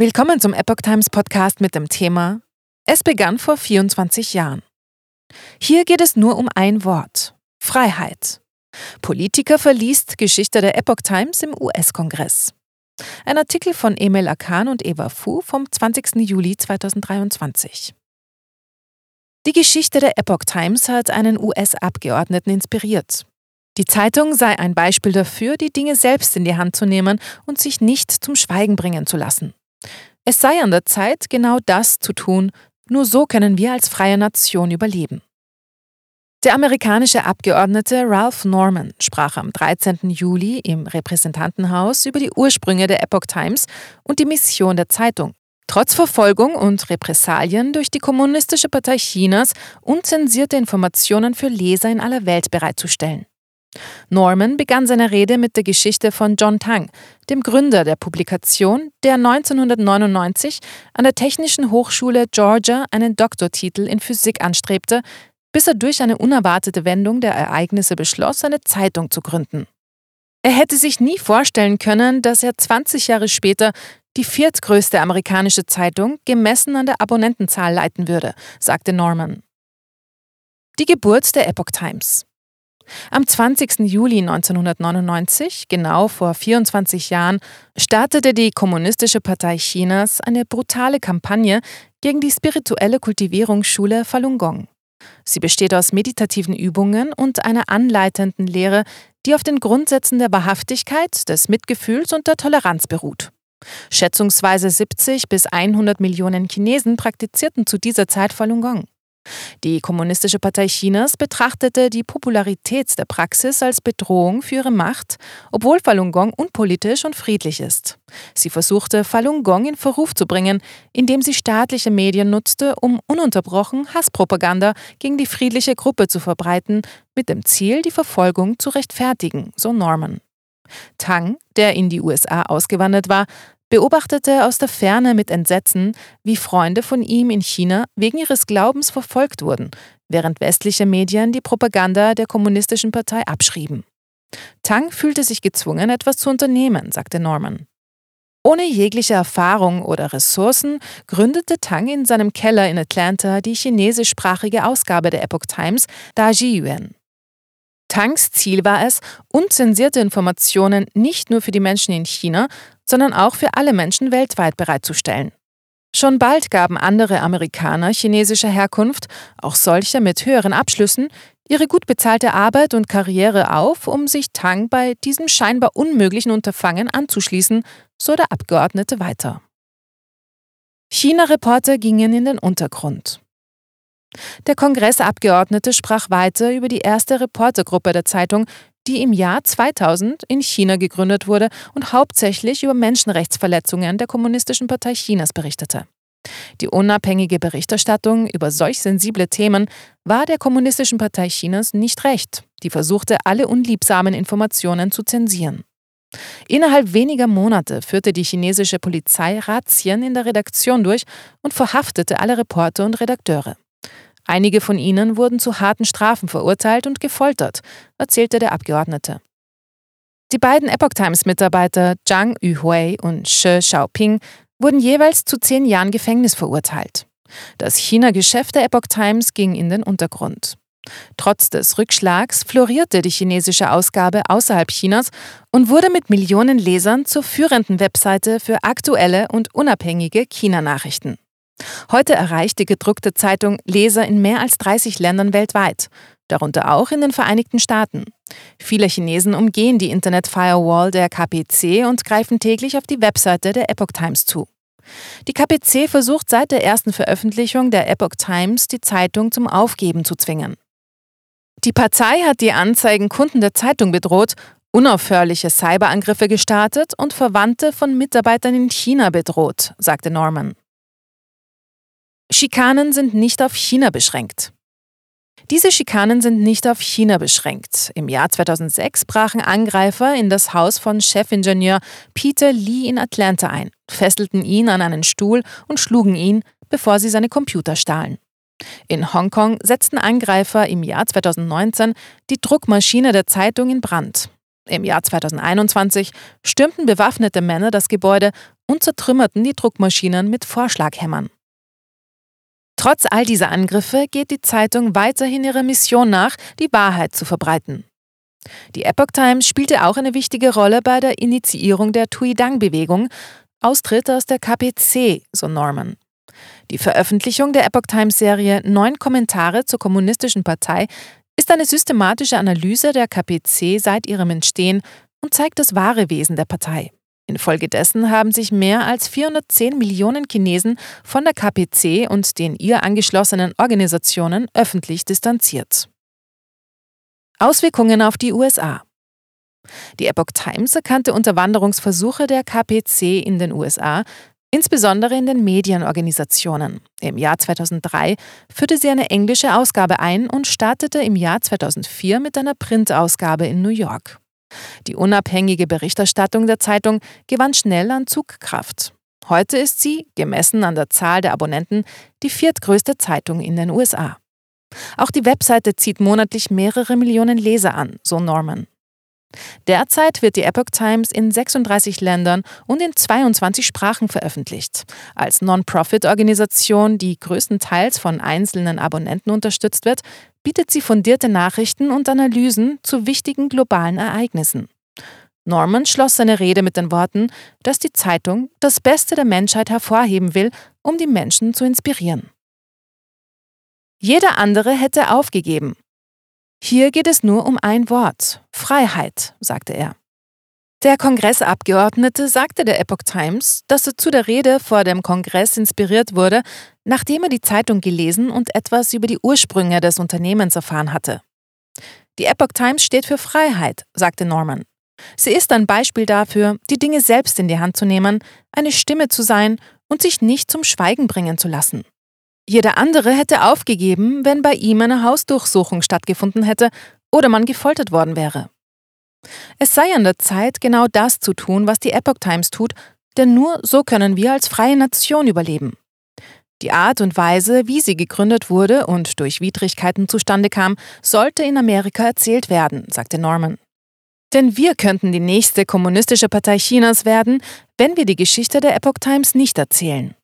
Willkommen zum Epoch Times Podcast mit dem Thema Es begann vor 24 Jahren. Hier geht es nur um ein Wort: Freiheit. Politiker verliest Geschichte der Epoch Times im US-Kongress. Ein Artikel von Emil Akan und Eva Fu vom 20. Juli 2023. Die Geschichte der Epoch Times hat einen US-Abgeordneten inspiriert. Die Zeitung sei ein Beispiel dafür, die Dinge selbst in die Hand zu nehmen und sich nicht zum Schweigen bringen zu lassen. Es sei an der Zeit, genau das zu tun, nur so können wir als freie Nation überleben. Der amerikanische Abgeordnete Ralph Norman sprach am 13. Juli im Repräsentantenhaus über die Ursprünge der Epoch Times und die Mission der Zeitung. Trotz Verfolgung und Repressalien durch die Kommunistische Partei Chinas unzensierte Informationen für Leser in aller Welt bereitzustellen. Norman begann seine Rede mit der Geschichte von John Tang, dem Gründer der Publikation, der 1999 an der Technischen Hochschule Georgia einen Doktortitel in Physik anstrebte, bis er durch eine unerwartete Wendung der Ereignisse beschloss, eine Zeitung zu gründen. Er hätte sich nie vorstellen können, dass er 20 Jahre später die viertgrößte amerikanische Zeitung gemessen an der Abonnentenzahl leiten würde, sagte Norman. Die Geburt der Epoch Times. Am 20. Juli 1999, genau vor 24 Jahren, startete die Kommunistische Partei Chinas eine brutale Kampagne gegen die spirituelle Kultivierungsschule Falun Gong. Sie besteht aus meditativen Übungen und einer anleitenden Lehre, die auf den Grundsätzen der Wahrhaftigkeit, des Mitgefühls und der Toleranz beruht. Schätzungsweise 70 bis 100 Millionen Chinesen praktizierten zu dieser Zeit Falun Gong. Die Kommunistische Partei Chinas betrachtete die Popularität der Praxis als Bedrohung für ihre Macht, obwohl Falun Gong unpolitisch und friedlich ist. Sie versuchte, Falun Gong in Verruf zu bringen, indem sie staatliche Medien nutzte, um ununterbrochen Hasspropaganda gegen die friedliche Gruppe zu verbreiten, mit dem Ziel, die Verfolgung zu rechtfertigen, so Norman. Tang, der in die USA ausgewandert war, beobachtete aus der Ferne mit Entsetzen, wie Freunde von ihm in China wegen ihres Glaubens verfolgt wurden, während westliche Medien die Propaganda der kommunistischen Partei abschrieben. Tang fühlte sich gezwungen, etwas zu unternehmen, sagte Norman. Ohne jegliche Erfahrung oder Ressourcen gründete Tang in seinem Keller in Atlanta die chinesischsprachige Ausgabe der Epoch Times, Da Yuan. Tangs Ziel war es, unzensierte Informationen nicht nur für die Menschen in China, sondern auch für alle Menschen weltweit bereitzustellen. Schon bald gaben andere Amerikaner chinesischer Herkunft, auch solche mit höheren Abschlüssen, ihre gut bezahlte Arbeit und Karriere auf, um sich Tang bei diesem scheinbar unmöglichen Unterfangen anzuschließen, so der Abgeordnete weiter. China-Reporter gingen in den Untergrund. Der Kongressabgeordnete sprach weiter über die erste Reportergruppe der Zeitung, die im Jahr 2000 in China gegründet wurde und hauptsächlich über Menschenrechtsverletzungen der Kommunistischen Partei Chinas berichtete. Die unabhängige Berichterstattung über solch sensible Themen war der Kommunistischen Partei Chinas nicht recht, die versuchte, alle unliebsamen Informationen zu zensieren. Innerhalb weniger Monate führte die chinesische Polizei Razzien in der Redaktion durch und verhaftete alle Reporter und Redakteure. Einige von ihnen wurden zu harten Strafen verurteilt und gefoltert, erzählte der Abgeordnete. Die beiden Epoch Times-Mitarbeiter Zhang Yuhui und She Xiaoping wurden jeweils zu zehn Jahren Gefängnis verurteilt. Das China-Geschäft der Epoch Times ging in den Untergrund. Trotz des Rückschlags florierte die chinesische Ausgabe außerhalb Chinas und wurde mit Millionen Lesern zur führenden Webseite für aktuelle und unabhängige China-Nachrichten. Heute erreicht die gedruckte Zeitung Leser in mehr als 30 Ländern weltweit, darunter auch in den Vereinigten Staaten. Viele Chinesen umgehen die Internet-Firewall der KPC und greifen täglich auf die Webseite der Epoch Times zu. Die KPC versucht seit der ersten Veröffentlichung der Epoch Times, die Zeitung zum Aufgeben zu zwingen. Die Partei hat die Anzeigenkunden der Zeitung bedroht, unaufhörliche Cyberangriffe gestartet und Verwandte von Mitarbeitern in China bedroht, sagte Norman. Schikanen sind nicht auf China beschränkt. Diese Schikanen sind nicht auf China beschränkt. Im Jahr 2006 brachen Angreifer in das Haus von Chefingenieur Peter Lee in Atlanta ein, fesselten ihn an einen Stuhl und schlugen ihn, bevor sie seine Computer stahlen. In Hongkong setzten Angreifer im Jahr 2019 die Druckmaschine der Zeitung in Brand. Im Jahr 2021 stürmten bewaffnete Männer das Gebäude und zertrümmerten die Druckmaschinen mit Vorschlaghämmern. Trotz all dieser Angriffe geht die Zeitung weiterhin ihrer Mission nach, die Wahrheit zu verbreiten. Die Epoch Times spielte auch eine wichtige Rolle bei der Initiierung der Tuidang-Bewegung, Austritt aus der KPC, so Norman. Die Veröffentlichung der Epoch Times-Serie Neun Kommentare zur Kommunistischen Partei ist eine systematische Analyse der KPC seit ihrem Entstehen und zeigt das wahre Wesen der Partei. Infolgedessen haben sich mehr als 410 Millionen Chinesen von der KPC und den ihr angeschlossenen Organisationen öffentlich distanziert. Auswirkungen auf die USA Die Epoch Times erkannte Unterwanderungsversuche der KPC in den USA, insbesondere in den Medienorganisationen. Im Jahr 2003 führte sie eine englische Ausgabe ein und startete im Jahr 2004 mit einer Printausgabe in New York. Die unabhängige Berichterstattung der Zeitung gewann schnell an Zugkraft. Heute ist sie, gemessen an der Zahl der Abonnenten, die viertgrößte Zeitung in den USA. Auch die Webseite zieht monatlich mehrere Millionen Leser an, so Norman. Derzeit wird die Epoch Times in 36 Ländern und in 22 Sprachen veröffentlicht. Als Non-Profit-Organisation, die größtenteils von einzelnen Abonnenten unterstützt wird, bietet sie fundierte Nachrichten und Analysen zu wichtigen globalen Ereignissen. Norman schloss seine Rede mit den Worten, dass die Zeitung das Beste der Menschheit hervorheben will, um die Menschen zu inspirieren. Jeder andere hätte aufgegeben, hier geht es nur um ein Wort Freiheit, sagte er. Der Kongressabgeordnete sagte der Epoch Times, dass er zu der Rede vor dem Kongress inspiriert wurde, nachdem er die Zeitung gelesen und etwas über die Ursprünge des Unternehmens erfahren hatte. Die Epoch Times steht für Freiheit, sagte Norman. Sie ist ein Beispiel dafür, die Dinge selbst in die Hand zu nehmen, eine Stimme zu sein und sich nicht zum Schweigen bringen zu lassen. Jeder andere hätte aufgegeben, wenn bei ihm eine Hausdurchsuchung stattgefunden hätte oder man gefoltert worden wäre. Es sei an der Zeit, genau das zu tun, was die Epoch Times tut, denn nur so können wir als freie Nation überleben. Die Art und Weise, wie sie gegründet wurde und durch Widrigkeiten zustande kam, sollte in Amerika erzählt werden, sagte Norman. Denn wir könnten die nächste kommunistische Partei Chinas werden, wenn wir die Geschichte der Epoch Times nicht erzählen.